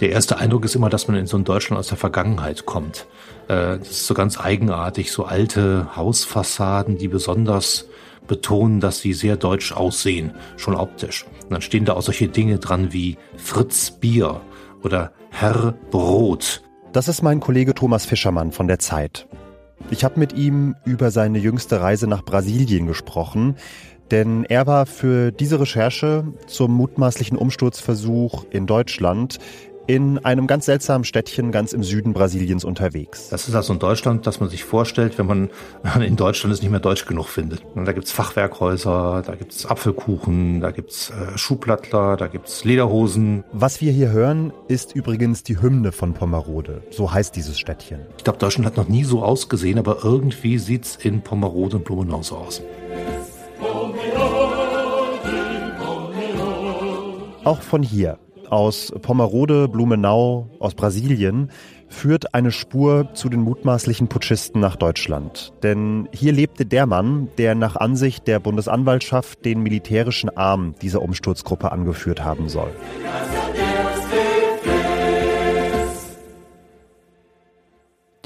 Der erste Eindruck ist immer, dass man in so ein Deutschland aus der Vergangenheit kommt. Äh, das ist so ganz eigenartig, so alte Hausfassaden, die besonders betonen, dass sie sehr deutsch aussehen, schon optisch. Und dann stehen da auch solche Dinge dran wie Fritz Bier oder Herr Brot. Das ist mein Kollege Thomas Fischermann von der Zeit. Ich habe mit ihm über seine jüngste Reise nach Brasilien gesprochen, denn er war für diese Recherche zum mutmaßlichen Umsturzversuch in Deutschland in einem ganz seltsamen Städtchen ganz im Süden Brasiliens unterwegs. Das ist also ein Deutschland, das man sich vorstellt, wenn man in Deutschland es nicht mehr deutsch genug findet. Und da gibt's Fachwerkhäuser, da gibt's Apfelkuchen, da gibt's äh, Schuhplattler, da gibt's Lederhosen. Was wir hier hören, ist übrigens die Hymne von Pomerode. So heißt dieses Städtchen. Ich glaube, Deutschland hat noch nie so ausgesehen, aber irgendwie sieht's in Pomerode und Blumenau so aus. Auch von hier aus Pomerode, Blumenau, aus Brasilien, führt eine Spur zu den mutmaßlichen Putschisten nach Deutschland. Denn hier lebte der Mann, der nach Ansicht der Bundesanwaltschaft den militärischen Arm dieser Umsturzgruppe angeführt haben soll.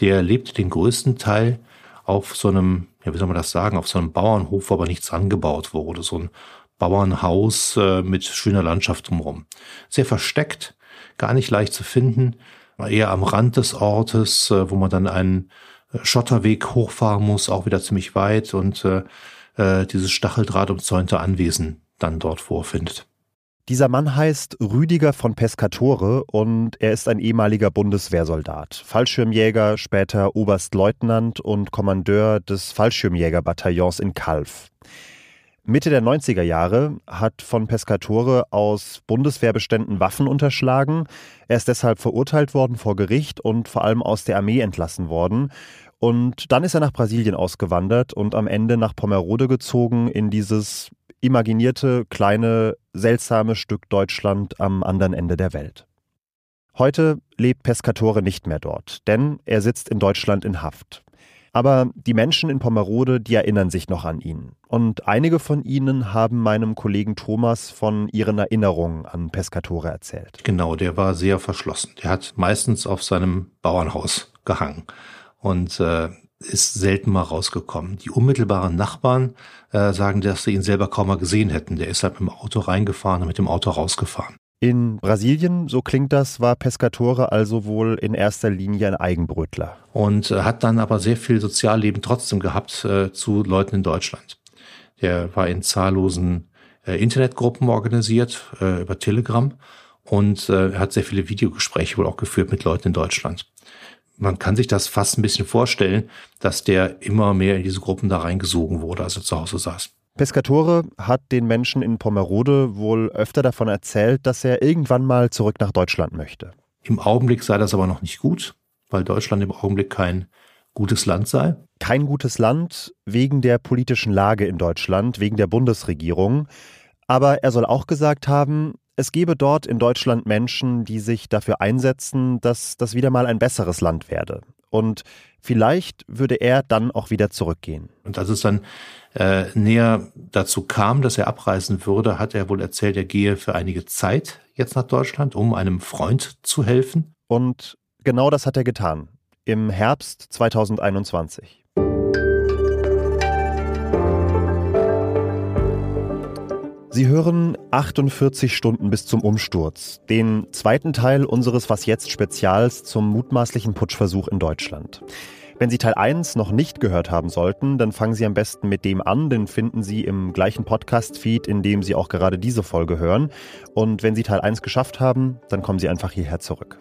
Der lebte den größten Teil auf so einem, ja, wie soll man das sagen, auf so einem Bauernhof, wo aber nichts angebaut wurde. So ein Bauernhaus äh, mit schöner Landschaft drumherum. Sehr versteckt, gar nicht leicht zu finden, eher am Rand des Ortes, äh, wo man dann einen äh, Schotterweg hochfahren muss, auch wieder ziemlich weit und äh, äh, dieses Stacheldraht umzäunte Anwesen dann dort vorfindet. Dieser Mann heißt Rüdiger von Pescatore und er ist ein ehemaliger Bundeswehrsoldat, Fallschirmjäger, später Oberstleutnant und Kommandeur des Fallschirmjägerbataillons in Calw. Mitte der 90er Jahre hat von Pescatore aus Bundeswehrbeständen Waffen unterschlagen. Er ist deshalb verurteilt worden vor Gericht und vor allem aus der Armee entlassen worden. Und dann ist er nach Brasilien ausgewandert und am Ende nach Pomerode gezogen in dieses imaginierte, kleine, seltsame Stück Deutschland am anderen Ende der Welt. Heute lebt Pescatore nicht mehr dort, denn er sitzt in Deutschland in Haft. Aber die Menschen in Pomerode, die erinnern sich noch an ihn. Und einige von ihnen haben meinem Kollegen Thomas von ihren Erinnerungen an Pescatore erzählt. Genau, der war sehr verschlossen. Der hat meistens auf seinem Bauernhaus gehangen und äh, ist selten mal rausgekommen. Die unmittelbaren Nachbarn äh, sagen, dass sie ihn selber kaum mal gesehen hätten. Der ist halt mit dem Auto reingefahren und mit dem Auto rausgefahren. In Brasilien, so klingt das, war Pescatore also wohl in erster Linie ein Eigenbrötler. Und äh, hat dann aber sehr viel Sozialleben trotzdem gehabt äh, zu Leuten in Deutschland. Der war in zahllosen äh, Internetgruppen organisiert äh, über Telegram und äh, hat sehr viele Videogespräche wohl auch geführt mit Leuten in Deutschland. Man kann sich das fast ein bisschen vorstellen, dass der immer mehr in diese Gruppen da reingesogen wurde, als er zu Hause saß. Pescatore hat den Menschen in Pomerode wohl öfter davon erzählt, dass er irgendwann mal zurück nach Deutschland möchte. Im Augenblick sei das aber noch nicht gut, weil Deutschland im Augenblick kein gutes Land sei. Kein gutes Land wegen der politischen Lage in Deutschland, wegen der Bundesregierung. Aber er soll auch gesagt haben, es gebe dort in Deutschland Menschen, die sich dafür einsetzen, dass das wieder mal ein besseres Land werde. Und vielleicht würde er dann auch wieder zurückgehen. Und als es dann äh, näher dazu kam, dass er abreisen würde, hat er wohl erzählt, er gehe für einige Zeit jetzt nach Deutschland, um einem Freund zu helfen. Und genau das hat er getan. Im Herbst 2021. Sie hören 48 Stunden bis zum Umsturz, den zweiten Teil unseres Was jetzt Spezials zum mutmaßlichen Putschversuch in Deutschland. Wenn Sie Teil 1 noch nicht gehört haben sollten, dann fangen Sie am besten mit dem an, den finden Sie im gleichen Podcast-Feed, in dem Sie auch gerade diese Folge hören. Und wenn Sie Teil 1 geschafft haben, dann kommen Sie einfach hierher zurück.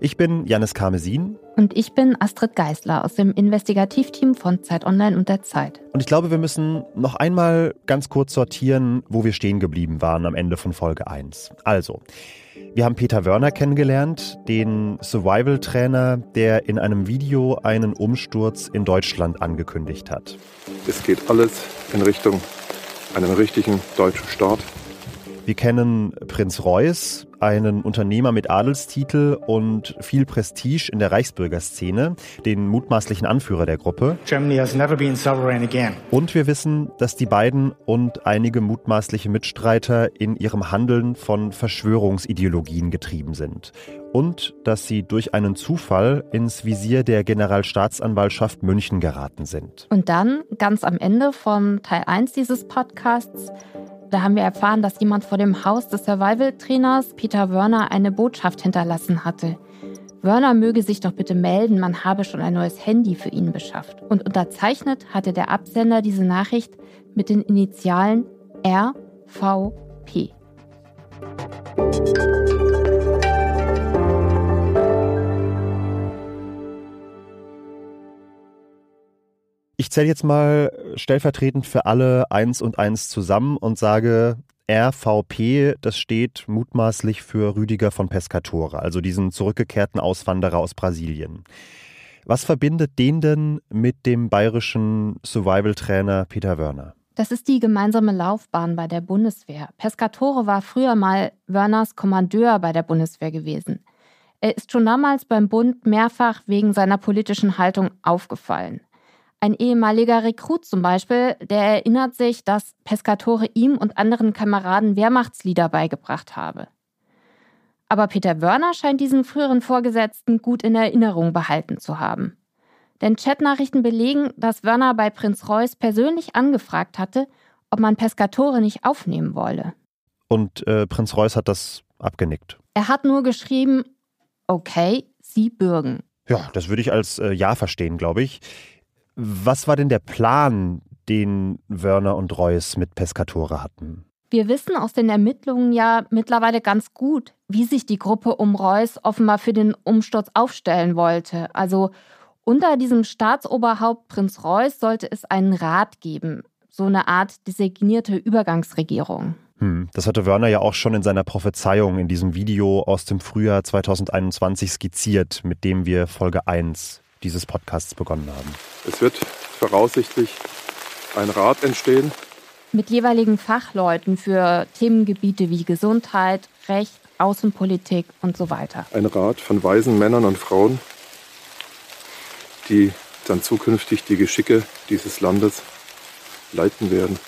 Ich bin Janis Karmesin. Und ich bin Astrid Geisler aus dem Investigativteam von Zeit Online und der Zeit. Und ich glaube, wir müssen noch einmal ganz kurz sortieren, wo wir stehen geblieben waren am Ende von Folge 1. Also, wir haben Peter Wörner kennengelernt, den Survival-Trainer, der in einem Video einen Umsturz in Deutschland angekündigt hat. Es geht alles in Richtung einem richtigen deutschen Staat. Wir kennen Prinz Reuß, einen Unternehmer mit Adelstitel und viel Prestige in der Reichsbürgerszene, den mutmaßlichen Anführer der Gruppe. Und wir wissen, dass die beiden und einige mutmaßliche Mitstreiter in ihrem Handeln von Verschwörungsideologien getrieben sind. Und dass sie durch einen Zufall ins Visier der Generalstaatsanwaltschaft München geraten sind. Und dann, ganz am Ende von Teil 1 dieses Podcasts, da haben wir erfahren, dass jemand vor dem Haus des Survival-Trainers Peter Wörner eine Botschaft hinterlassen hatte. Wörner möge sich doch bitte melden, man habe schon ein neues Handy für ihn beschafft. Und unterzeichnet hatte der Absender diese Nachricht mit den Initialen RVP. Ich zähle jetzt mal stellvertretend für alle eins und eins zusammen und sage, RVP, das steht mutmaßlich für Rüdiger von Pescatore, also diesen zurückgekehrten Auswanderer aus Brasilien. Was verbindet den denn mit dem bayerischen Survival-Trainer Peter Wörner? Das ist die gemeinsame Laufbahn bei der Bundeswehr. Pescatore war früher mal Wörners Kommandeur bei der Bundeswehr gewesen. Er ist schon damals beim Bund mehrfach wegen seiner politischen Haltung aufgefallen. Ein ehemaliger Rekrut zum Beispiel, der erinnert sich, dass Pescatore ihm und anderen Kameraden Wehrmachtslieder beigebracht habe. Aber Peter Wörner scheint diesen früheren Vorgesetzten gut in Erinnerung behalten zu haben. Denn Chatnachrichten belegen, dass Wörner bei Prinz Reuß persönlich angefragt hatte, ob man Pescatore nicht aufnehmen wolle. Und äh, Prinz Reuß hat das abgenickt. Er hat nur geschrieben, okay, Sie bürgen. Ja, das würde ich als äh, Ja verstehen, glaube ich. Was war denn der Plan, den Wörner und Reuss mit Pescatore hatten? Wir wissen aus den Ermittlungen ja mittlerweile ganz gut, wie sich die Gruppe um Reuss offenbar für den Umsturz aufstellen wollte. Also unter diesem Staatsoberhaupt Prinz Reuss sollte es einen Rat geben, so eine Art designierte Übergangsregierung. Hm, das hatte Wörner ja auch schon in seiner Prophezeiung in diesem Video aus dem Frühjahr 2021 skizziert, mit dem wir Folge 1 dieses Podcasts begonnen haben. Es wird voraussichtlich ein Rat entstehen. Mit jeweiligen Fachleuten für Themengebiete wie Gesundheit, Recht, Außenpolitik und so weiter. Ein Rat von weisen Männern und Frauen, die dann zukünftig die Geschicke dieses Landes leiten werden.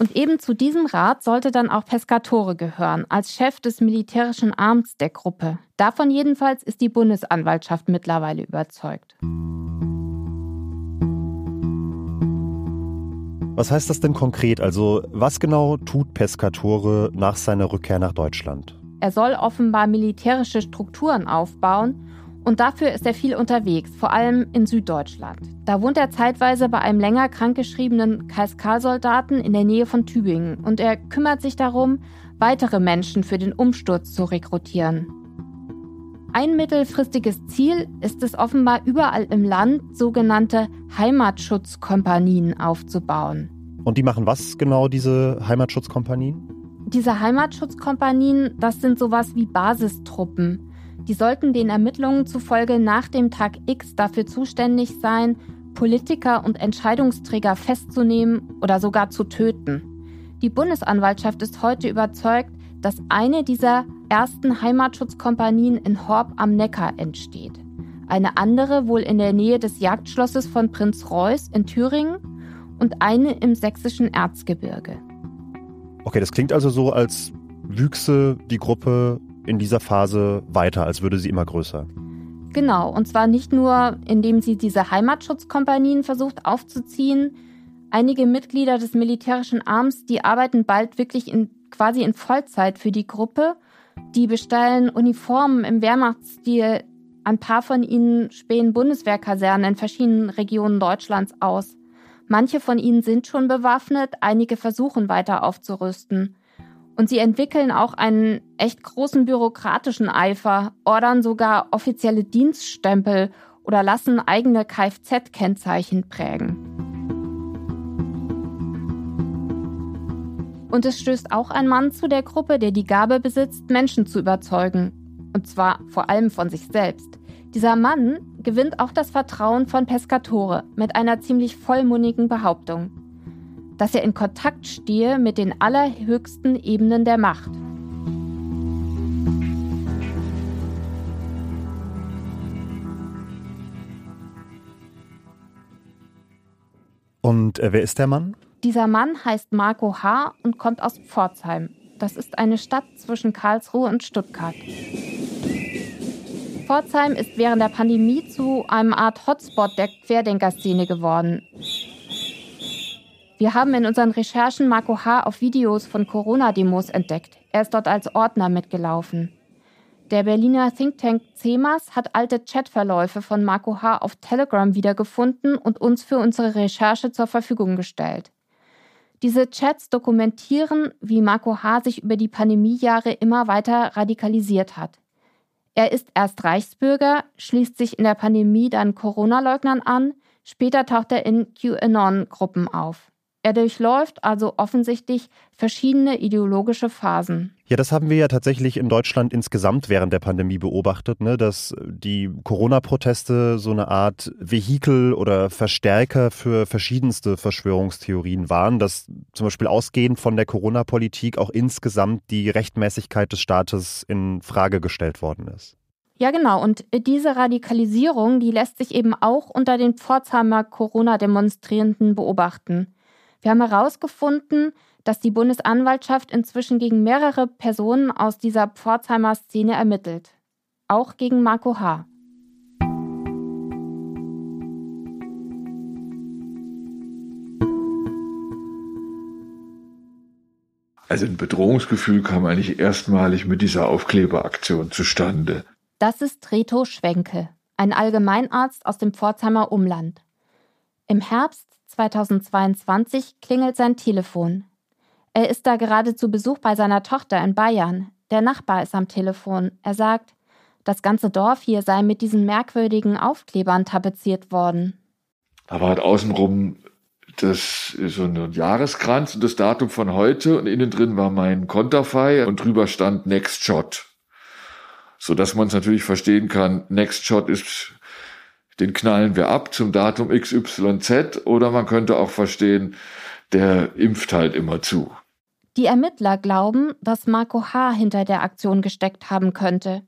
Und eben zu diesem Rat sollte dann auch Pescatore gehören, als Chef des militärischen Arms der Gruppe. Davon jedenfalls ist die Bundesanwaltschaft mittlerweile überzeugt. Was heißt das denn konkret? Also, was genau tut Pescatore nach seiner Rückkehr nach Deutschland? Er soll offenbar militärische Strukturen aufbauen und dafür ist er viel unterwegs, vor allem in Süddeutschland. Da wohnt er zeitweise bei einem länger krankgeschriebenen KSK-Soldaten in der Nähe von Tübingen und er kümmert sich darum, weitere Menschen für den Umsturz zu rekrutieren. Ein mittelfristiges Ziel ist es offenbar überall im Land, sogenannte Heimatschutzkompanien aufzubauen. Und die machen was genau, diese Heimatschutzkompanien? Diese Heimatschutzkompanien, das sind sowas wie Basistruppen. Die sollten den Ermittlungen zufolge nach dem Tag X dafür zuständig sein, Politiker und Entscheidungsträger festzunehmen oder sogar zu töten. Die Bundesanwaltschaft ist heute überzeugt, dass eine dieser ersten Heimatschutzkompanien in Horb am Neckar entsteht. Eine andere wohl in der Nähe des Jagdschlosses von Prinz Reuß in Thüringen und eine im sächsischen Erzgebirge. Okay, das klingt also so, als wüchse die Gruppe in dieser Phase weiter, als würde sie immer größer. Genau, und zwar nicht nur, indem sie diese Heimatschutzkompanien versucht aufzuziehen. Einige Mitglieder des militärischen Arms, die arbeiten bald wirklich in, quasi in Vollzeit für die Gruppe. Die bestellen Uniformen im Wehrmachtsstil. Ein paar von ihnen spähen Bundeswehrkasernen in verschiedenen Regionen Deutschlands aus. Manche von ihnen sind schon bewaffnet, einige versuchen weiter aufzurüsten. Und sie entwickeln auch einen echt großen bürokratischen Eifer, ordern sogar offizielle Dienststempel oder lassen eigene Kfz-Kennzeichen prägen. Und es stößt auch ein Mann zu der Gruppe, der die Gabe besitzt, Menschen zu überzeugen. Und zwar vor allem von sich selbst. Dieser Mann gewinnt auch das Vertrauen von Pescatore mit einer ziemlich vollmundigen Behauptung dass er in Kontakt stehe mit den allerhöchsten Ebenen der Macht. Und äh, wer ist der Mann? Dieser Mann heißt Marco H. und kommt aus Pforzheim. Das ist eine Stadt zwischen Karlsruhe und Stuttgart. Pforzheim ist während der Pandemie zu einem Art Hotspot der Querdenkerszene geworden. Wir haben in unseren Recherchen Marco H. auf Videos von Corona-Demos entdeckt. Er ist dort als Ordner mitgelaufen. Der Berliner Think Tank CEMAS hat alte Chatverläufe von Marco H. auf Telegram wiedergefunden und uns für unsere Recherche zur Verfügung gestellt. Diese Chats dokumentieren, wie Marco H. sich über die Pandemiejahre immer weiter radikalisiert hat. Er ist erst Reichsbürger, schließt sich in der Pandemie dann Corona-Leugnern an, später taucht er in QAnon-Gruppen auf. Er durchläuft also offensichtlich verschiedene ideologische Phasen. Ja, das haben wir ja tatsächlich in Deutschland insgesamt während der Pandemie beobachtet, ne? dass die Corona-Proteste so eine Art Vehikel oder Verstärker für verschiedenste Verschwörungstheorien waren, dass zum Beispiel ausgehend von der Corona-Politik auch insgesamt die Rechtmäßigkeit des Staates in Frage gestellt worden ist. Ja, genau. Und diese Radikalisierung, die lässt sich eben auch unter den Pforzheimer Corona-Demonstrierenden beobachten. Wir haben herausgefunden, dass die Bundesanwaltschaft inzwischen gegen mehrere Personen aus dieser Pforzheimer Szene ermittelt. Auch gegen Marco H. Also ein Bedrohungsgefühl kam eigentlich erstmalig mit dieser Aufkleberaktion zustande. Das ist Reto Schwenke, ein Allgemeinarzt aus dem Pforzheimer Umland. Im Herbst 2022 klingelt sein Telefon. Er ist da gerade zu Besuch bei seiner Tochter in Bayern. Der Nachbar ist am Telefon. Er sagt, das ganze Dorf hier sei mit diesen merkwürdigen Aufklebern tapeziert worden. Da war halt außenrum das so ein Jahreskranz und das Datum von heute und innen drin war mein Konterfei und drüber stand Next Shot. So dass man es natürlich verstehen kann, Next Shot ist den knallen wir ab zum Datum XYZ oder man könnte auch verstehen, der impft halt immer zu. Die Ermittler glauben, dass Marco H. hinter der Aktion gesteckt haben könnte.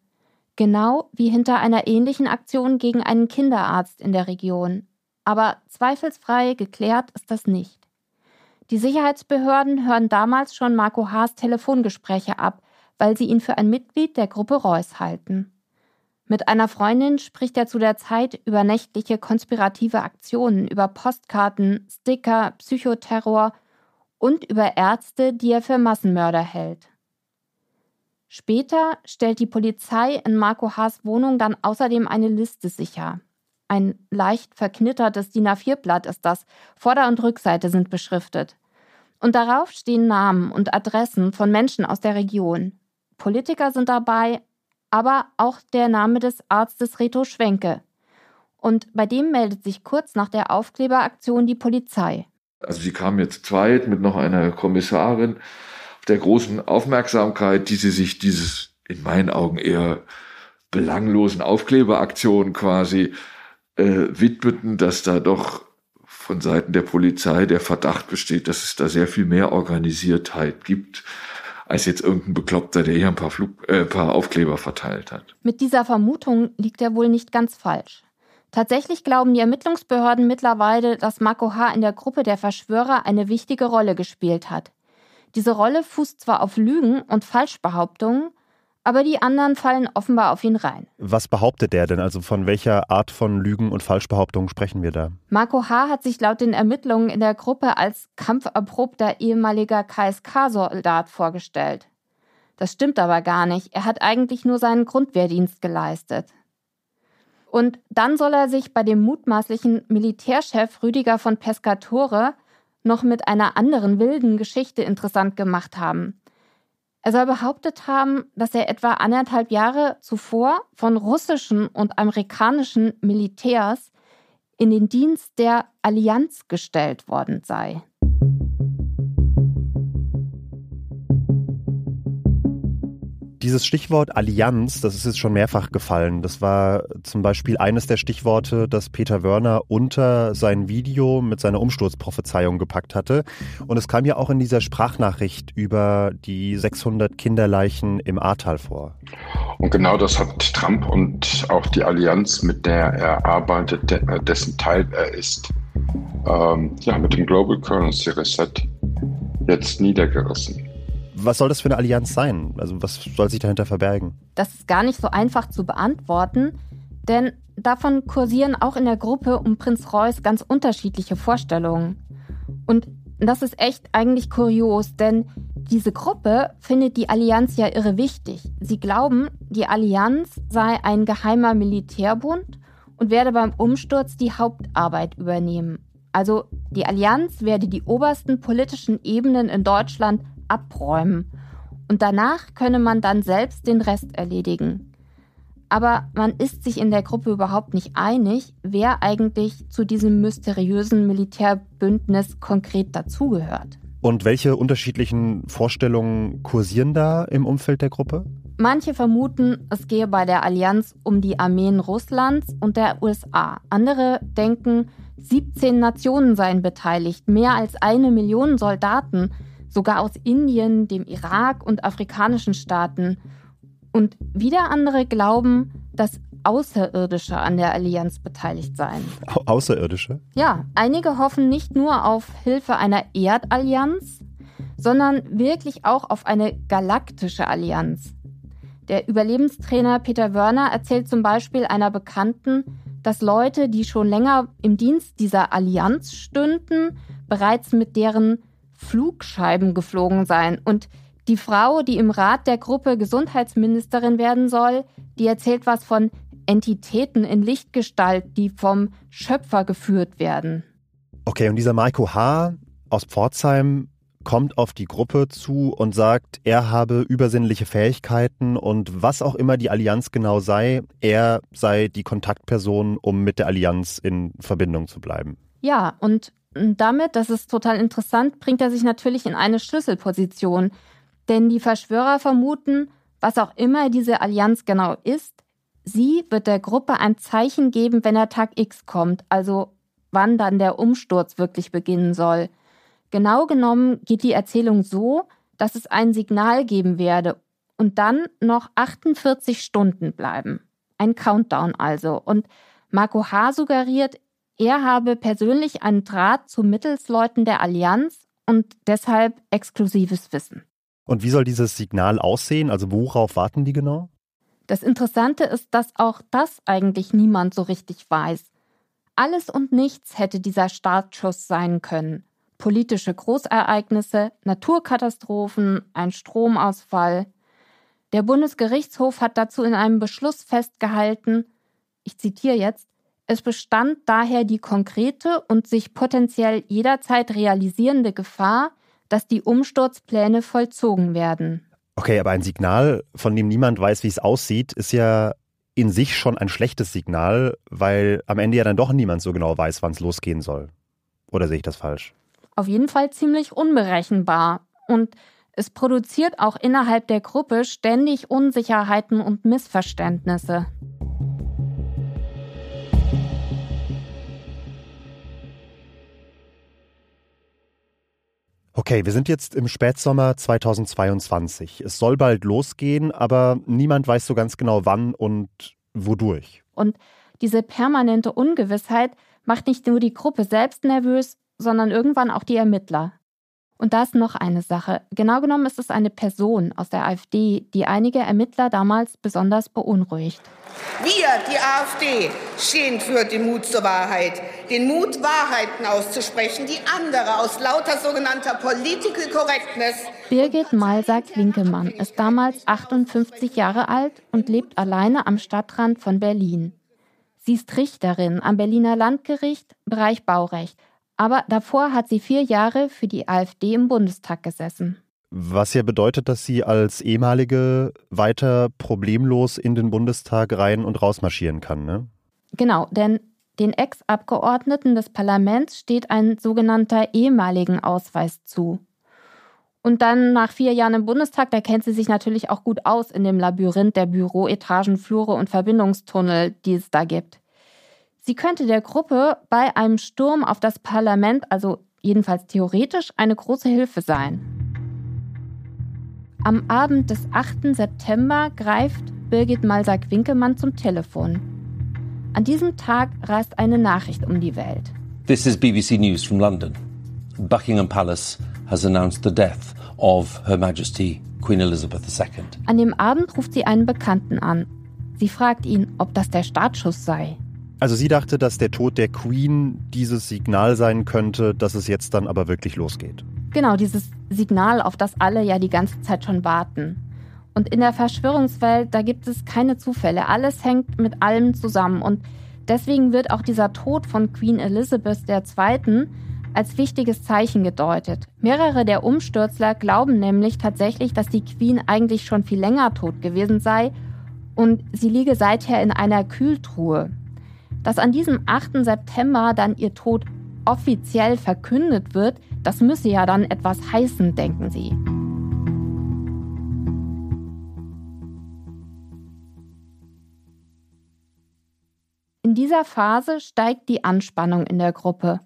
Genau wie hinter einer ähnlichen Aktion gegen einen Kinderarzt in der Region. Aber zweifelsfrei geklärt ist das nicht. Die Sicherheitsbehörden hören damals schon Marco H.s Telefongespräche ab, weil sie ihn für ein Mitglied der Gruppe Reuss halten. Mit einer Freundin spricht er zu der Zeit über nächtliche konspirative Aktionen, über Postkarten, Sticker, Psychoterror und über Ärzte, die er für Massenmörder hält. Später stellt die Polizei in Marco Haas Wohnung dann außerdem eine Liste sicher. Ein leicht verknittertes DIN A4-Blatt ist das. Vorder- und Rückseite sind beschriftet. Und darauf stehen Namen und Adressen von Menschen aus der Region. Politiker sind dabei, aber auch der Name des Arztes Reto Schwenke. Und bei dem meldet sich kurz nach der Aufkleberaktion die Polizei. Also sie kam jetzt zweit mit noch einer Kommissarin der großen Aufmerksamkeit, die sie sich dieses in meinen Augen eher belanglosen Aufkleberaktion quasi äh, widmeten, dass da doch von Seiten der Polizei der Verdacht besteht, dass es da sehr viel mehr Organisiertheit gibt als jetzt irgendein Bekloppter, der hier ein paar, Flug, äh, paar Aufkleber verteilt hat. Mit dieser Vermutung liegt er wohl nicht ganz falsch. Tatsächlich glauben die Ermittlungsbehörden mittlerweile, dass Marco H. in der Gruppe der Verschwörer eine wichtige Rolle gespielt hat. Diese Rolle fußt zwar auf Lügen und Falschbehauptungen, aber die anderen fallen offenbar auf ihn rein. Was behauptet er denn? Also von welcher Art von Lügen und Falschbehauptungen sprechen wir da? Marco H. hat sich laut den Ermittlungen in der Gruppe als kampferprobter ehemaliger KSK-Soldat vorgestellt. Das stimmt aber gar nicht. Er hat eigentlich nur seinen Grundwehrdienst geleistet. Und dann soll er sich bei dem mutmaßlichen Militärchef Rüdiger von Pescatore noch mit einer anderen wilden Geschichte interessant gemacht haben. Er soll behauptet haben, dass er etwa anderthalb Jahre zuvor von russischen und amerikanischen Militärs in den Dienst der Allianz gestellt worden sei. Dieses Stichwort Allianz, das ist jetzt schon mehrfach gefallen. Das war zum Beispiel eines der Stichworte, das Peter Wörner unter sein Video mit seiner Umsturzprophezeiung gepackt hatte. Und es kam ja auch in dieser Sprachnachricht über die 600 Kinderleichen im Ahrtal vor. Und genau das hat Trump und auch die Allianz, mit der er arbeitet, dessen Teil er ist, ähm, ja, mit dem Global Currency Reset jetzt niedergerissen. Was soll das für eine Allianz sein? Also was soll sich dahinter verbergen? Das ist gar nicht so einfach zu beantworten, denn davon kursieren auch in der Gruppe um Prinz Reuß ganz unterschiedliche Vorstellungen. Und das ist echt eigentlich kurios, denn diese Gruppe findet die Allianz ja irre wichtig. Sie glauben, die Allianz sei ein geheimer Militärbund und werde beim Umsturz die Hauptarbeit übernehmen. Also die Allianz werde die obersten politischen Ebenen in Deutschland abräumen. Und danach könne man dann selbst den Rest erledigen. Aber man ist sich in der Gruppe überhaupt nicht einig, wer eigentlich zu diesem mysteriösen Militärbündnis konkret dazugehört. Und welche unterschiedlichen Vorstellungen kursieren da im Umfeld der Gruppe? Manche vermuten, es gehe bei der Allianz um die Armeen Russlands und der USA. Andere denken, 17 Nationen seien beteiligt, mehr als eine Million Soldaten, sogar aus Indien, dem Irak und afrikanischen Staaten. Und wieder andere glauben, dass Außerirdische an der Allianz beteiligt seien. Au Außerirdische? Ja, einige hoffen nicht nur auf Hilfe einer Erdallianz, sondern wirklich auch auf eine galaktische Allianz. Der Überlebenstrainer Peter Wörner erzählt zum Beispiel einer Bekannten, dass Leute, die schon länger im Dienst dieser Allianz stünden, bereits mit deren Flugscheiben geflogen seien. Und die Frau, die im Rat der Gruppe Gesundheitsministerin werden soll, die erzählt was von Entitäten in Lichtgestalt, die vom Schöpfer geführt werden. Okay, und dieser Marco H. aus Pforzheim kommt auf die Gruppe zu und sagt, er habe übersinnliche Fähigkeiten und was auch immer die Allianz genau sei, er sei die Kontaktperson, um mit der Allianz in Verbindung zu bleiben. Ja, und damit, das ist total interessant, bringt er sich natürlich in eine Schlüsselposition. Denn die Verschwörer vermuten, was auch immer diese Allianz genau ist, sie wird der Gruppe ein Zeichen geben, wenn der Tag X kommt, also wann dann der Umsturz wirklich beginnen soll. Genau genommen geht die Erzählung so, dass es ein Signal geben werde und dann noch 48 Stunden bleiben. Ein Countdown also. Und Marco H. suggeriert, er habe persönlich einen Draht zu Mittelsleuten der Allianz und deshalb exklusives Wissen. Und wie soll dieses Signal aussehen? Also worauf warten die genau? Das Interessante ist, dass auch das eigentlich niemand so richtig weiß. Alles und nichts hätte dieser Startschuss sein können politische Großereignisse, Naturkatastrophen, ein Stromausfall. Der Bundesgerichtshof hat dazu in einem Beschluss festgehalten, ich zitiere jetzt, es bestand daher die konkrete und sich potenziell jederzeit realisierende Gefahr, dass die Umsturzpläne vollzogen werden. Okay, aber ein Signal, von dem niemand weiß, wie es aussieht, ist ja in sich schon ein schlechtes Signal, weil am Ende ja dann doch niemand so genau weiß, wann es losgehen soll. Oder sehe ich das falsch? auf jeden Fall ziemlich unberechenbar. Und es produziert auch innerhalb der Gruppe ständig Unsicherheiten und Missverständnisse. Okay, wir sind jetzt im Spätsommer 2022. Es soll bald losgehen, aber niemand weiß so ganz genau wann und wodurch. Und diese permanente Ungewissheit macht nicht nur die Gruppe selbst nervös, sondern irgendwann auch die Ermittler. Und da ist noch eine Sache. Genau genommen ist es eine Person aus der AfD, die einige Ermittler damals besonders beunruhigt. Wir, die AfD, stehen für den Mut zur Wahrheit. Den Mut, Wahrheiten auszusprechen, die andere aus lauter sogenannter Political Correctness. Birgit Malsack-Winkelmann ist damals 58 Jahre alt und lebt alleine am Stadtrand von Berlin. Sie ist Richterin am Berliner Landgericht, Bereich Baurecht aber davor hat sie vier Jahre für die AfD im Bundestag gesessen. Was ja bedeutet, dass sie als ehemalige weiter problemlos in den Bundestag rein und rausmarschieren kann, ne? Genau, denn den Ex-Abgeordneten des Parlaments steht ein sogenannter ehemaligen Ausweis zu. Und dann nach vier Jahren im Bundestag, da kennt sie sich natürlich auch gut aus in dem Labyrinth der Büroetagen, Flure und Verbindungstunnel, die es da gibt. Sie könnte der Gruppe bei einem Sturm auf das Parlament, also jedenfalls theoretisch, eine große Hilfe sein. Am Abend des 8. September greift Birgit Malsack-Winkelmann zum Telefon. An diesem Tag reist eine Nachricht um die Welt. This is BBC News from London. Buckingham Palace has announced the death of Her Majesty Queen Elizabeth II. An dem Abend ruft sie einen Bekannten an. Sie fragt ihn, ob das der Startschuss sei. Also sie dachte, dass der Tod der Queen dieses Signal sein könnte, dass es jetzt dann aber wirklich losgeht. Genau, dieses Signal, auf das alle ja die ganze Zeit schon warten. Und in der Verschwörungswelt, da gibt es keine Zufälle. Alles hängt mit allem zusammen. Und deswegen wird auch dieser Tod von Queen Elizabeth II. als wichtiges Zeichen gedeutet. Mehrere der Umstürzler glauben nämlich tatsächlich, dass die Queen eigentlich schon viel länger tot gewesen sei und sie liege seither in einer Kühltruhe. Dass an diesem 8. September dann ihr Tod offiziell verkündet wird, das müsse ja dann etwas heißen, denken sie. In dieser Phase steigt die Anspannung in der Gruppe.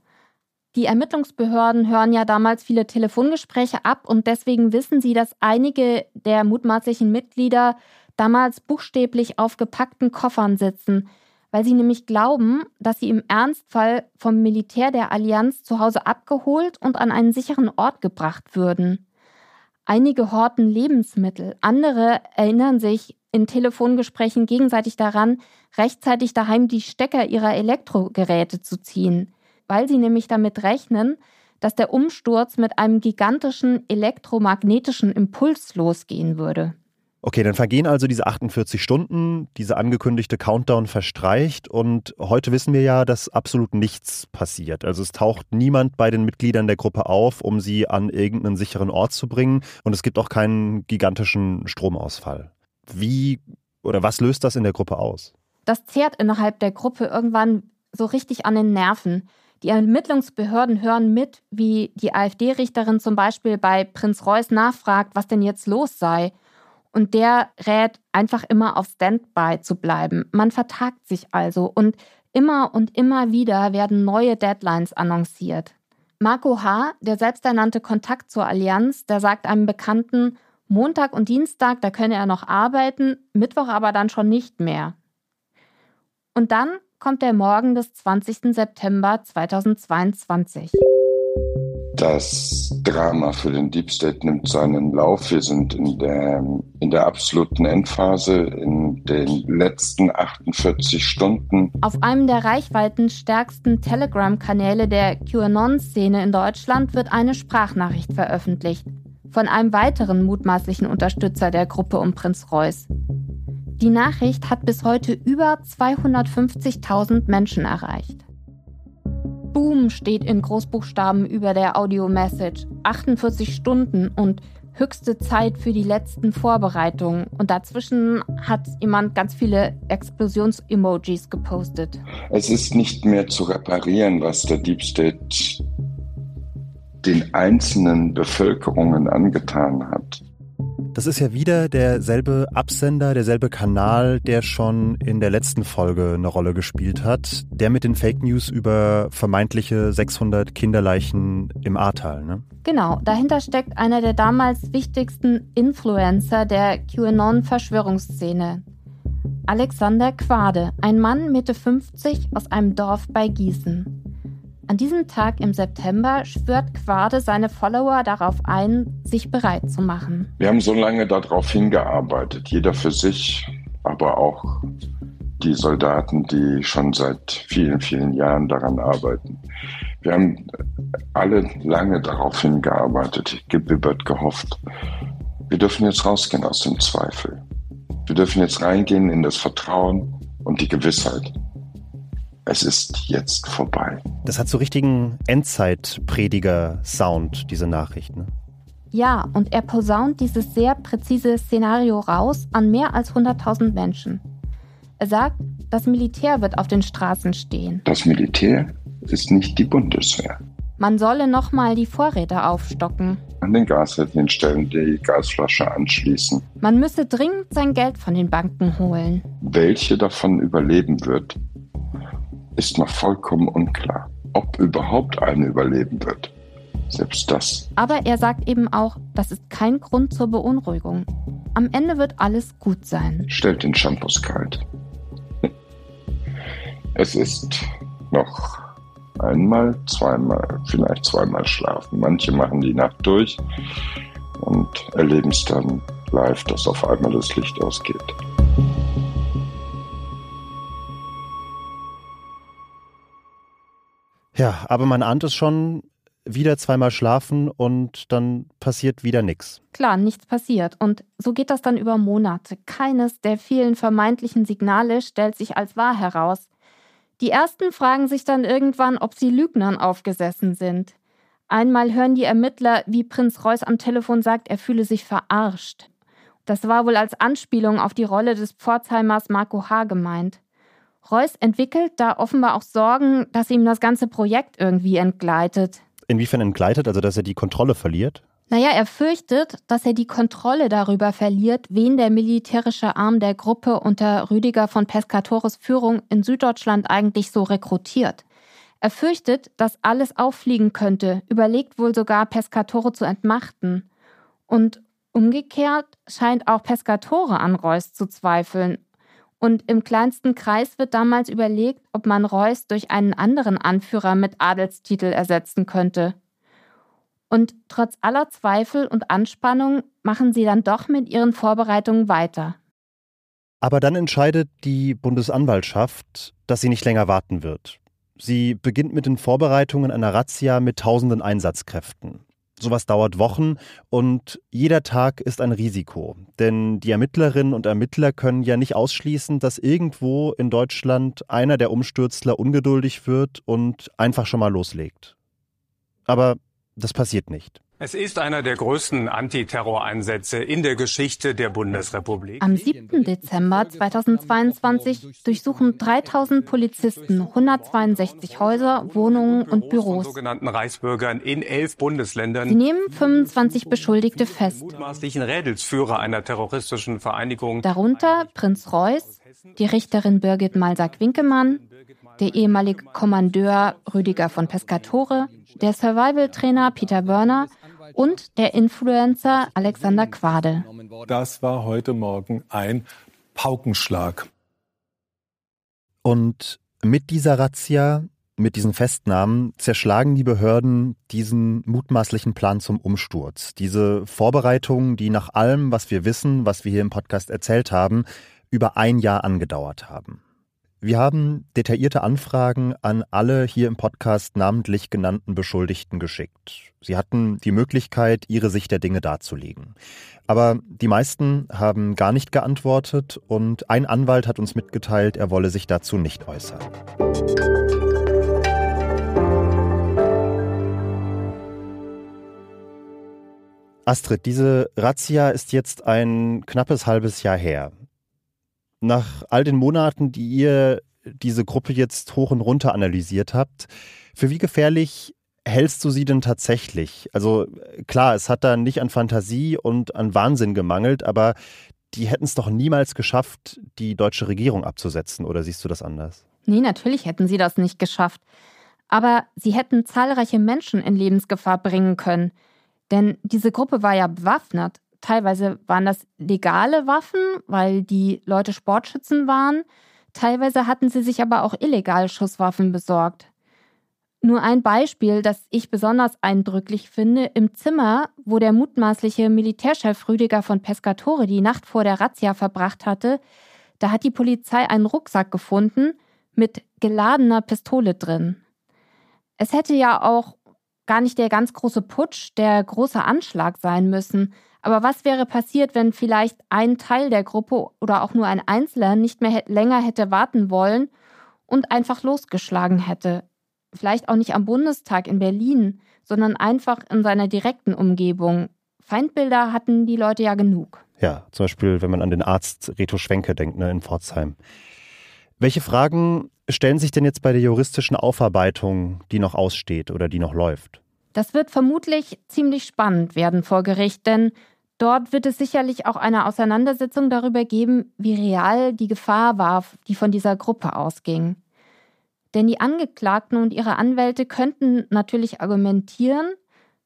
Die Ermittlungsbehörden hören ja damals viele Telefongespräche ab und deswegen wissen sie, dass einige der mutmaßlichen Mitglieder damals buchstäblich auf gepackten Koffern sitzen, weil sie nämlich glauben, dass sie im Ernstfall vom Militär der Allianz zu Hause abgeholt und an einen sicheren Ort gebracht würden. Einige horten Lebensmittel, andere erinnern sich in Telefongesprächen gegenseitig daran, rechtzeitig daheim die Stecker ihrer Elektrogeräte zu ziehen, weil sie nämlich damit rechnen, dass der Umsturz mit einem gigantischen elektromagnetischen Impuls losgehen würde. Okay, dann vergehen also diese 48 Stunden, diese angekündigte Countdown verstreicht und heute wissen wir ja, dass absolut nichts passiert. Also es taucht niemand bei den Mitgliedern der Gruppe auf, um sie an irgendeinen sicheren Ort zu bringen und es gibt auch keinen gigantischen Stromausfall. Wie oder was löst das in der Gruppe aus? Das zehrt innerhalb der Gruppe irgendwann so richtig an den Nerven. Die Ermittlungsbehörden hören mit, wie die AfD-Richterin zum Beispiel bei Prinz Reuß nachfragt, was denn jetzt los sei und der rät einfach immer auf Standby zu bleiben. Man vertagt sich also und immer und immer wieder werden neue Deadlines annonciert. Marco H., der selbsternannte Kontakt zur Allianz, der sagt einem Bekannten, Montag und Dienstag, da könne er noch arbeiten, Mittwoch aber dann schon nicht mehr. Und dann kommt der Morgen des 20. September 2022. Das Drama für den Deep State nimmt seinen Lauf. Wir sind in der, in der absoluten Endphase, in den letzten 48 Stunden. Auf einem der reichweitenstärksten Telegram-Kanäle der QAnon-Szene in Deutschland wird eine Sprachnachricht veröffentlicht. Von einem weiteren mutmaßlichen Unterstützer der Gruppe um Prinz Reuß. Die Nachricht hat bis heute über 250.000 Menschen erreicht. Boom steht in Großbuchstaben über der Audio-Message. 48 Stunden und höchste Zeit für die letzten Vorbereitungen. Und dazwischen hat jemand ganz viele Explosions-Emojis gepostet. Es ist nicht mehr zu reparieren, was der Deep State den einzelnen Bevölkerungen angetan hat. Das ist ja wieder derselbe Absender, derselbe Kanal, der schon in der letzten Folge eine Rolle gespielt hat. Der mit den Fake News über vermeintliche 600 Kinderleichen im Ahrtal, ne? Genau, dahinter steckt einer der damals wichtigsten Influencer der QAnon-Verschwörungsszene. Alexander Quade, ein Mann Mitte 50 aus einem Dorf bei Gießen. An diesem Tag im September schwört Quade seine Follower darauf ein, sich bereit zu machen. Wir haben so lange darauf hingearbeitet, jeder für sich, aber auch die Soldaten, die schon seit vielen, vielen Jahren daran arbeiten. Wir haben alle lange darauf hingearbeitet, gebibbert, gehofft. Wir dürfen jetzt rausgehen aus dem Zweifel. Wir dürfen jetzt reingehen in das Vertrauen und die Gewissheit es ist jetzt vorbei. Das hat so richtigen Endzeitprediger-Sound, diese Nachricht. Ne? Ja, und er posaunt dieses sehr präzise Szenario raus an mehr als 100.000 Menschen. Er sagt, das Militär wird auf den Straßen stehen. Das Militär ist nicht die Bundeswehr. Man solle nochmal die Vorräte aufstocken. An den Gasräten stellen die Gasflasche anschließen. Man müsse dringend sein Geld von den Banken holen. Welche davon überleben wird, ist noch vollkommen unklar, ob überhaupt eine überleben wird. Selbst das. Aber er sagt eben auch, das ist kein Grund zur Beunruhigung. Am Ende wird alles gut sein. Stellt den Shampoos kalt. Es ist noch einmal, zweimal, vielleicht zweimal schlafen. Manche machen die Nacht durch und erleben es dann live, dass auf einmal das Licht ausgeht. Ja, aber man ahnt es schon, wieder zweimal schlafen und dann passiert wieder nichts. Klar, nichts passiert. Und so geht das dann über Monate. Keines der vielen vermeintlichen Signale stellt sich als wahr heraus. Die ersten fragen sich dann irgendwann, ob sie Lügnern aufgesessen sind. Einmal hören die Ermittler, wie Prinz Reuß am Telefon sagt, er fühle sich verarscht. Das war wohl als Anspielung auf die Rolle des Pforzheimers Marco H. gemeint. Reuß entwickelt da offenbar auch Sorgen, dass ihm das ganze Projekt irgendwie entgleitet. Inwiefern entgleitet, also dass er die Kontrolle verliert? Naja, er fürchtet, dass er die Kontrolle darüber verliert, wen der militärische Arm der Gruppe unter Rüdiger von Pescatores Führung in Süddeutschland eigentlich so rekrutiert. Er fürchtet, dass alles auffliegen könnte, überlegt wohl sogar, Pescatore zu entmachten. Und umgekehrt scheint auch Pescatore an Reuß zu zweifeln. Und im kleinsten Kreis wird damals überlegt, ob man Reuß durch einen anderen Anführer mit Adelstitel ersetzen könnte. Und trotz aller Zweifel und Anspannung machen sie dann doch mit ihren Vorbereitungen weiter. Aber dann entscheidet die Bundesanwaltschaft, dass sie nicht länger warten wird. Sie beginnt mit den Vorbereitungen einer Razzia mit tausenden Einsatzkräften. Sowas dauert Wochen und jeder Tag ist ein Risiko. Denn die Ermittlerinnen und Ermittler können ja nicht ausschließen, dass irgendwo in Deutschland einer der Umstürzler ungeduldig wird und einfach schon mal loslegt. Aber das passiert nicht. Es ist einer der größten Antiterroreinsätze in der Geschichte der Bundesrepublik. Am 7. Dezember 2022 durchsuchen 3000 Polizisten 162 Häuser, Wohnungen und Büros. Von sogenannten Reichsbürgern in elf Bundesländern. Sie nehmen 25 Beschuldigte fest. Mutmaßlichen Rädelsführer einer terroristischen Vereinigung. Darunter Prinz Reuß, die Richterin Birgit Malsack-Winkemann, der ehemalige Kommandeur Rüdiger von Pescatore, der Survival-Trainer Peter Werner und der Influencer Alexander Quade. Das war heute Morgen ein Paukenschlag. Und mit dieser Razzia, mit diesen Festnahmen, zerschlagen die Behörden diesen mutmaßlichen Plan zum Umsturz. Diese Vorbereitungen, die nach allem, was wir wissen, was wir hier im Podcast erzählt haben, über ein Jahr angedauert haben. Wir haben detaillierte Anfragen an alle hier im Podcast namentlich genannten Beschuldigten geschickt. Sie hatten die Möglichkeit, ihre Sicht der Dinge darzulegen. Aber die meisten haben gar nicht geantwortet und ein Anwalt hat uns mitgeteilt, er wolle sich dazu nicht äußern. Astrid, diese Razzia ist jetzt ein knappes halbes Jahr her nach all den Monaten, die ihr diese Gruppe jetzt hoch und runter analysiert habt, für wie gefährlich hältst du sie denn tatsächlich? Also klar, es hat da nicht an Fantasie und an Wahnsinn gemangelt, aber die hätten es doch niemals geschafft, die deutsche Regierung abzusetzen, oder siehst du das anders? Nee, natürlich hätten sie das nicht geschafft. Aber sie hätten zahlreiche Menschen in Lebensgefahr bringen können. Denn diese Gruppe war ja bewaffnet. Teilweise waren das legale Waffen, weil die Leute Sportschützen waren. Teilweise hatten sie sich aber auch illegal Schusswaffen besorgt. Nur ein Beispiel, das ich besonders eindrücklich finde, im Zimmer, wo der mutmaßliche Militärchef Rüdiger von Pescatore die Nacht vor der Razzia verbracht hatte, da hat die Polizei einen Rucksack gefunden mit geladener Pistole drin. Es hätte ja auch gar nicht der ganz große Putsch, der große Anschlag sein müssen. Aber was wäre passiert, wenn vielleicht ein Teil der Gruppe oder auch nur ein Einzelner nicht mehr länger hätte warten wollen und einfach losgeschlagen hätte? Vielleicht auch nicht am Bundestag in Berlin, sondern einfach in seiner direkten Umgebung. Feindbilder hatten die Leute ja genug. Ja, zum Beispiel, wenn man an den Arzt Reto Schwenke denkt, ne, in Pforzheim. Welche Fragen stellen sich denn jetzt bei der juristischen Aufarbeitung, die noch aussteht oder die noch läuft? Das wird vermutlich ziemlich spannend werden vor Gericht, denn Dort wird es sicherlich auch eine Auseinandersetzung darüber geben, wie real die Gefahr war, die von dieser Gruppe ausging. Denn die Angeklagten und ihre Anwälte könnten natürlich argumentieren,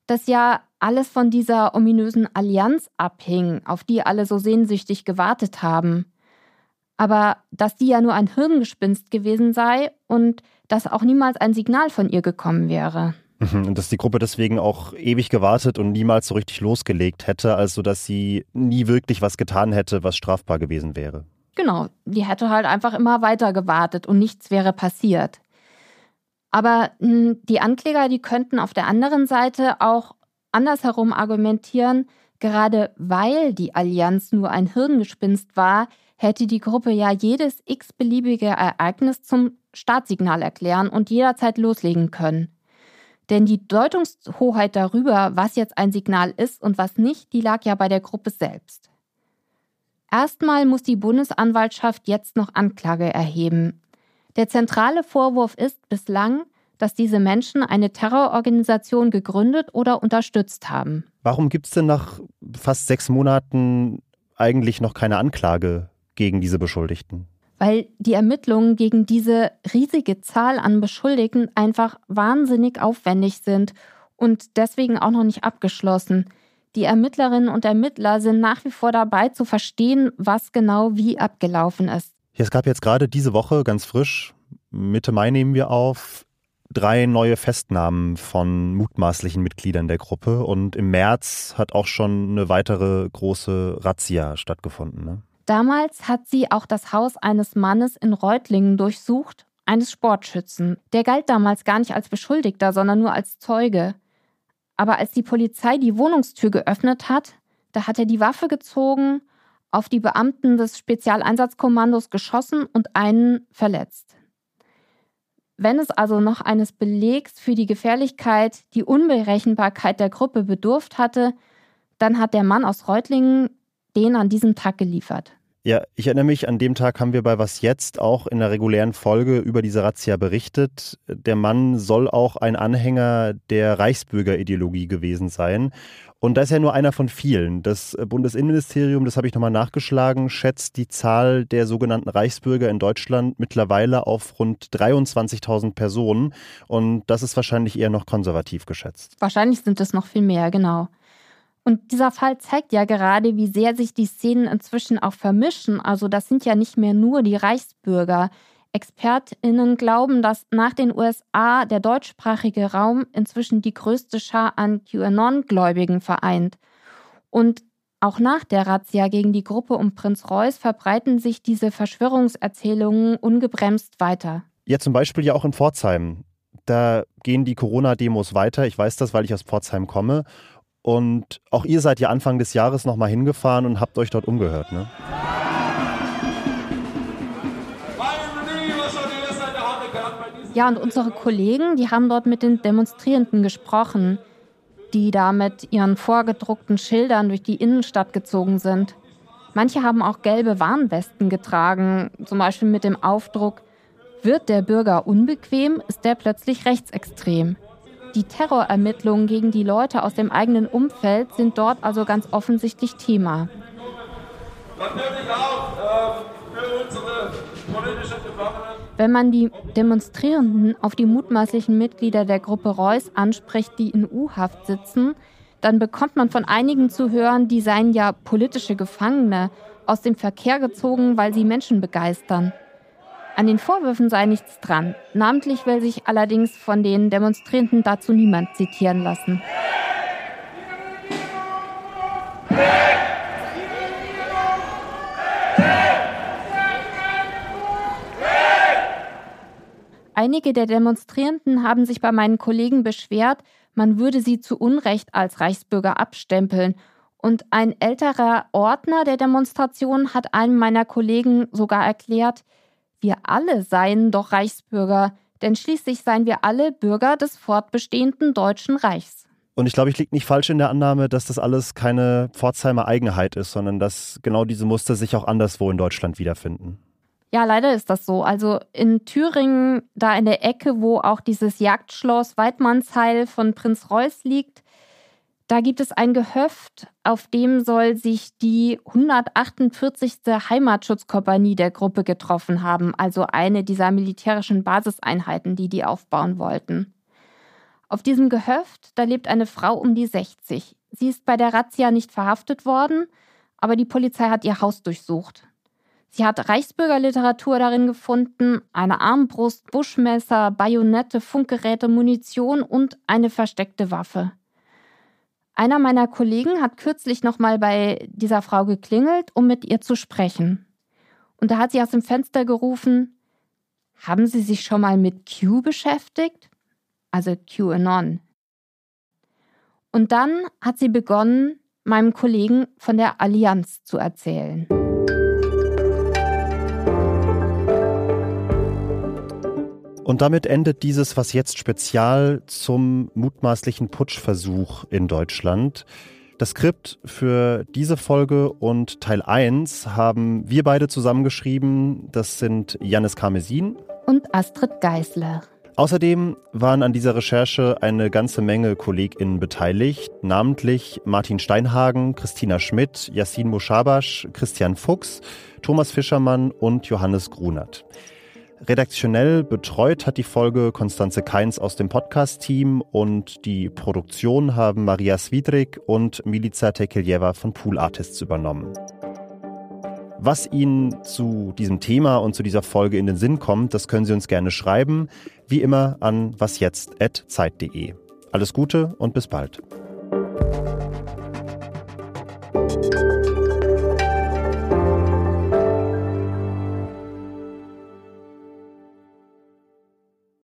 dass ja alles von dieser ominösen Allianz abhing, auf die alle so sehnsüchtig gewartet haben. aber dass die ja nur ein Hirngespinst gewesen sei und dass auch niemals ein Signal von ihr gekommen wäre. Mhm, und dass die Gruppe deswegen auch ewig gewartet und niemals so richtig losgelegt hätte, also dass sie nie wirklich was getan hätte, was strafbar gewesen wäre. Genau, die hätte halt einfach immer weiter gewartet und nichts wäre passiert. Aber hm, die Ankläger, die könnten auf der anderen Seite auch andersherum argumentieren, gerade weil die Allianz nur ein Hirngespinst war, hätte die Gruppe ja jedes x-beliebige Ereignis zum Startsignal erklären und jederzeit loslegen können. Denn die Deutungshoheit darüber, was jetzt ein Signal ist und was nicht, die lag ja bei der Gruppe selbst. Erstmal muss die Bundesanwaltschaft jetzt noch Anklage erheben. Der zentrale Vorwurf ist bislang, dass diese Menschen eine Terrororganisation gegründet oder unterstützt haben. Warum gibt es denn nach fast sechs Monaten eigentlich noch keine Anklage gegen diese Beschuldigten? Weil die Ermittlungen gegen diese riesige Zahl an Beschuldigten einfach wahnsinnig aufwendig sind und deswegen auch noch nicht abgeschlossen. Die Ermittlerinnen und Ermittler sind nach wie vor dabei zu verstehen, was genau wie abgelaufen ist. Es gab jetzt gerade diese Woche ganz frisch, Mitte Mai nehmen wir auf, drei neue Festnahmen von mutmaßlichen Mitgliedern der Gruppe und im März hat auch schon eine weitere große Razzia stattgefunden. Ne? Damals hat sie auch das Haus eines Mannes in Reutlingen durchsucht, eines Sportschützen. Der galt damals gar nicht als Beschuldigter, sondern nur als Zeuge. Aber als die Polizei die Wohnungstür geöffnet hat, da hat er die Waffe gezogen, auf die Beamten des Spezialeinsatzkommandos geschossen und einen verletzt. Wenn es also noch eines Belegs für die Gefährlichkeit, die Unberechenbarkeit der Gruppe bedurft hatte, dann hat der Mann aus Reutlingen den an diesem Tag geliefert. Ja, ich erinnere mich, an dem Tag haben wir bei Was Jetzt auch in der regulären Folge über diese Razzia berichtet. Der Mann soll auch ein Anhänger der Reichsbürgerideologie gewesen sein. Und da ist er nur einer von vielen. Das Bundesinnenministerium, das habe ich nochmal nachgeschlagen, schätzt die Zahl der sogenannten Reichsbürger in Deutschland mittlerweile auf rund 23.000 Personen. Und das ist wahrscheinlich eher noch konservativ geschätzt. Wahrscheinlich sind es noch viel mehr, genau. Und dieser Fall zeigt ja gerade, wie sehr sich die Szenen inzwischen auch vermischen. Also das sind ja nicht mehr nur die Reichsbürger. Expertinnen glauben, dass nach den USA der deutschsprachige Raum inzwischen die größte Schar an QAnon-Gläubigen vereint. Und auch nach der Razzia gegen die Gruppe um Prinz Reuß verbreiten sich diese Verschwörungserzählungen ungebremst weiter. Ja, zum Beispiel ja auch in Pforzheim. Da gehen die Corona-Demos weiter. Ich weiß das, weil ich aus Pforzheim komme. Und auch ihr seid ja Anfang des Jahres nochmal hingefahren und habt euch dort umgehört, ne? Ja, und unsere Kollegen, die haben dort mit den Demonstrierenden gesprochen, die da mit ihren vorgedruckten Schildern durch die Innenstadt gezogen sind. Manche haben auch gelbe Warnwesten getragen, zum Beispiel mit dem Aufdruck, wird der Bürger unbequem, ist der plötzlich rechtsextrem. Die Terrorermittlungen gegen die Leute aus dem eigenen Umfeld sind dort also ganz offensichtlich Thema. Wenn man die Demonstrierenden auf die mutmaßlichen Mitglieder der Gruppe Reuss anspricht, die in U-Haft sitzen, dann bekommt man von einigen zu hören, die seien ja politische Gefangene, aus dem Verkehr gezogen, weil sie Menschen begeistern. An den Vorwürfen sei nichts dran. Namentlich will sich allerdings von den Demonstranten dazu niemand zitieren lassen. Einige der Demonstrierenden haben sich bei meinen Kollegen beschwert, man würde sie zu Unrecht als Reichsbürger abstempeln. Und ein älterer Ordner der Demonstration hat einem meiner Kollegen sogar erklärt, wir alle seien doch Reichsbürger, denn schließlich seien wir alle Bürger des fortbestehenden Deutschen Reichs. Und ich glaube, ich liege nicht falsch in der Annahme, dass das alles keine Pforzheimer Eigenheit ist, sondern dass genau diese Muster sich auch anderswo in Deutschland wiederfinden. Ja, leider ist das so. Also in Thüringen, da in der Ecke, wo auch dieses Jagdschloss Weidmannsheil von Prinz Reuß liegt, da gibt es ein Gehöft, auf dem soll sich die 148. Heimatschutzkompanie der Gruppe getroffen haben, also eine dieser militärischen Basiseinheiten, die die aufbauen wollten. Auf diesem Gehöft, da lebt eine Frau um die 60. Sie ist bei der Razzia nicht verhaftet worden, aber die Polizei hat ihr Haus durchsucht. Sie hat Reichsbürgerliteratur darin gefunden, eine Armbrust, Buschmesser, Bajonette, Funkgeräte, Munition und eine versteckte Waffe. Einer meiner Kollegen hat kürzlich nochmal bei dieser Frau geklingelt, um mit ihr zu sprechen. Und da hat sie aus dem Fenster gerufen, haben Sie sich schon mal mit Q beschäftigt? Also QAnon. Und dann hat sie begonnen, meinem Kollegen von der Allianz zu erzählen. Und damit endet dieses Was jetzt Spezial zum mutmaßlichen Putschversuch in Deutschland. Das Skript für diese Folge und Teil 1 haben wir beide zusammengeschrieben. Das sind Janis Karmesin und Astrid Geisler. Außerdem waren an dieser Recherche eine ganze Menge KollegInnen beteiligt, namentlich Martin Steinhagen, Christina Schmidt, Yassin Mushabash, Christian Fuchs, Thomas Fischermann und Johannes Grunert. Redaktionell betreut hat die Folge Konstanze Keins aus dem Podcast-Team und die Produktion haben Maria Swidrik und Milica Tekeljeva von Pool Artists übernommen. Was Ihnen zu diesem Thema und zu dieser Folge in den Sinn kommt, das können Sie uns gerne schreiben, wie immer an wasjetzt.zeit.de. Alles Gute und bis bald.